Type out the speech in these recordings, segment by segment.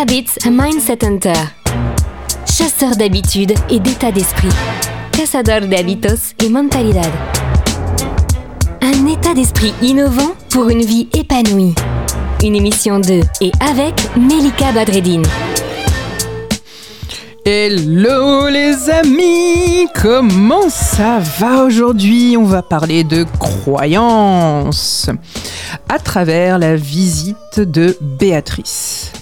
Habits Mindset Hunter. Chasseur d'habitudes et d'état d'esprit. Cazador de hábitos y mentalidad. Un état d'esprit innovant pour une vie épanouie. Une émission de et avec Melika Badreddine. Hello les amis, comment ça va aujourd'hui? On va parler de croyances à travers la visite de Béatrice.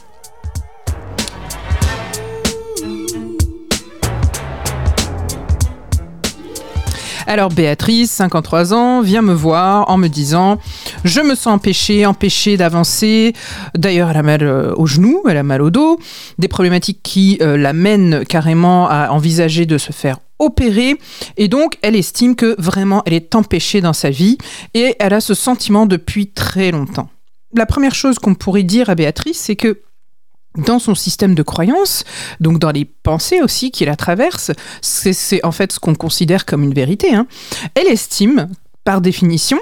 Alors Béatrice, 53 ans, vient me voir en me disant je me sens empêchée, empêchée d'avancer. D'ailleurs, elle a mal euh, au genou, elle a mal au dos, des problématiques qui euh, l'amènent carrément à envisager de se faire opérer et donc elle estime que vraiment elle est empêchée dans sa vie et elle a ce sentiment depuis très longtemps. La première chose qu'on pourrait dire à Béatrice, c'est que dans son système de croyance, donc dans les pensées aussi qui la traversent, c'est en fait ce qu'on considère comme une vérité, hein. elle estime, par définition,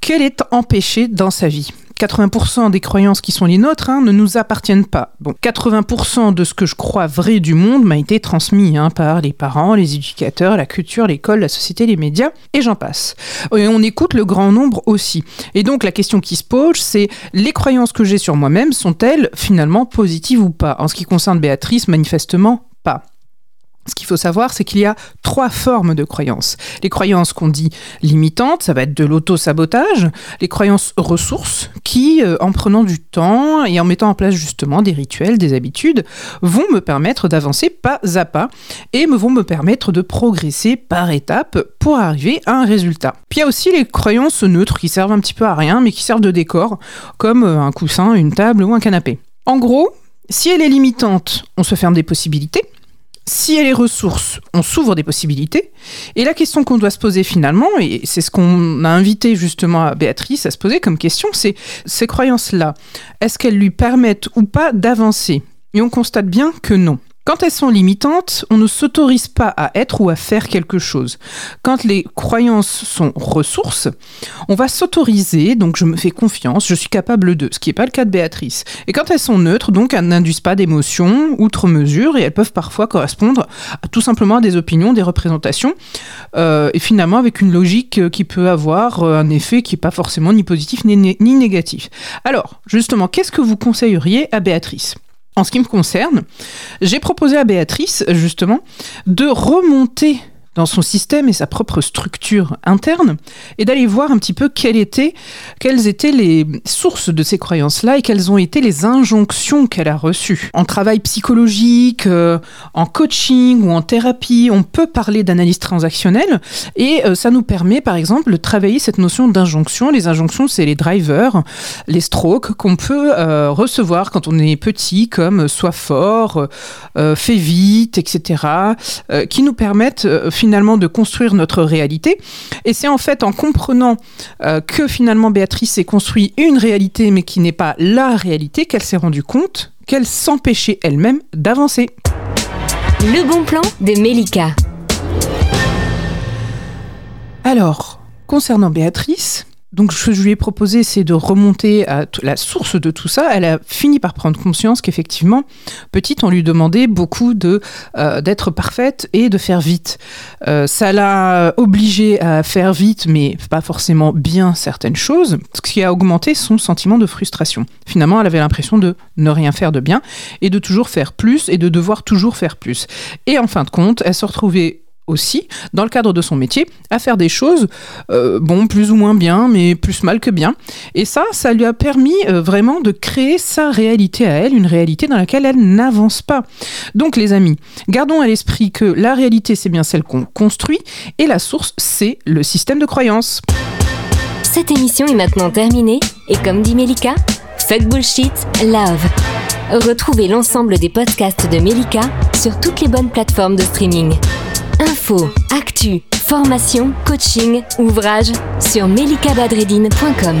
qu'elle est empêchée dans sa vie. 80% des croyances qui sont les nôtres hein, ne nous appartiennent pas. Donc 80% de ce que je crois vrai du monde m'a été transmis hein, par les parents, les éducateurs, la culture, l'école, la société, les médias, et j'en passe. On écoute le grand nombre aussi. Et donc la question qui se pose, c'est les croyances que j'ai sur moi-même sont-elles finalement positives ou pas? En ce qui concerne Béatrice, manifestement pas. Ce qu'il faut savoir, c'est qu'il y a trois formes de croyances. Les croyances qu'on dit limitantes, ça va être de l'auto-sabotage. Les croyances ressources, qui, euh, en prenant du temps et en mettant en place justement des rituels, des habitudes, vont me permettre d'avancer pas à pas et me vont me permettre de progresser par étapes pour arriver à un résultat. Puis il y a aussi les croyances neutres qui servent un petit peu à rien, mais qui servent de décor, comme euh, un coussin, une table ou un canapé. En gros, si elle est limitante, on se ferme des possibilités si elle est ressource, on s'ouvre des possibilités. Et la question qu'on doit se poser finalement, et c'est ce qu'on a invité justement à Béatrice à se poser comme question, c'est ces croyances-là, est-ce qu'elles lui permettent ou pas d'avancer? Et on constate bien que non. Quand elles sont limitantes, on ne s'autorise pas à être ou à faire quelque chose. Quand les croyances sont ressources, on va s'autoriser, donc je me fais confiance, je suis capable de, ce qui n'est pas le cas de Béatrice. Et quand elles sont neutres, donc elles n'induisent pas d'émotions outre mesure et elles peuvent parfois correspondre tout simplement à des opinions, des représentations, euh, et finalement avec une logique euh, qui peut avoir euh, un effet qui n'est pas forcément ni positif ni négatif. Alors, justement, qu'est-ce que vous conseilleriez à Béatrice? En ce qui me concerne, j'ai proposé à Béatrice, justement, de remonter dans son système et sa propre structure interne et d'aller voir un petit peu quelles étaient, quelles étaient les sources de ces croyances-là et quelles ont été les injonctions qu'elle a reçues. En travail psychologique, euh, en coaching ou en thérapie, on peut parler d'analyse transactionnelle et euh, ça nous permet par exemple de travailler cette notion d'injonction. Les injonctions, c'est les drivers, les strokes qu'on peut euh, recevoir quand on est petit comme sois fort, fais vite, etc., qui nous permettent de construire notre réalité. Et c'est en fait en comprenant euh, que finalement Béatrice s'est construit une réalité mais qui n'est pas la réalité qu'elle s'est rendue compte qu'elle s'empêchait elle-même d'avancer. Le bon plan de Melika. Alors, concernant Béatrice, donc ce que je lui ai proposé, c'est de remonter à la source de tout ça. Elle a fini par prendre conscience qu'effectivement, petite, on lui demandait beaucoup euh, d'être parfaite et de faire vite. Euh, ça l'a obligée à faire vite, mais pas forcément bien certaines choses, ce qui a augmenté son sentiment de frustration. Finalement, elle avait l'impression de ne rien faire de bien et de toujours faire plus et de devoir toujours faire plus. Et en fin de compte, elle se retrouvait aussi, dans le cadre de son métier, à faire des choses, euh, bon, plus ou moins bien, mais plus mal que bien. Et ça, ça lui a permis euh, vraiment de créer sa réalité à elle, une réalité dans laquelle elle n'avance pas. Donc, les amis, gardons à l'esprit que la réalité, c'est bien celle qu'on construit, et la source, c'est le système de croyance. Cette émission est maintenant terminée, et comme dit Melika, fuck bullshit, love. Retrouvez l'ensemble des podcasts de Melika sur toutes les bonnes plateformes de streaming. Info, actu, formation, coaching, ouvrage sur melikabadredine.com.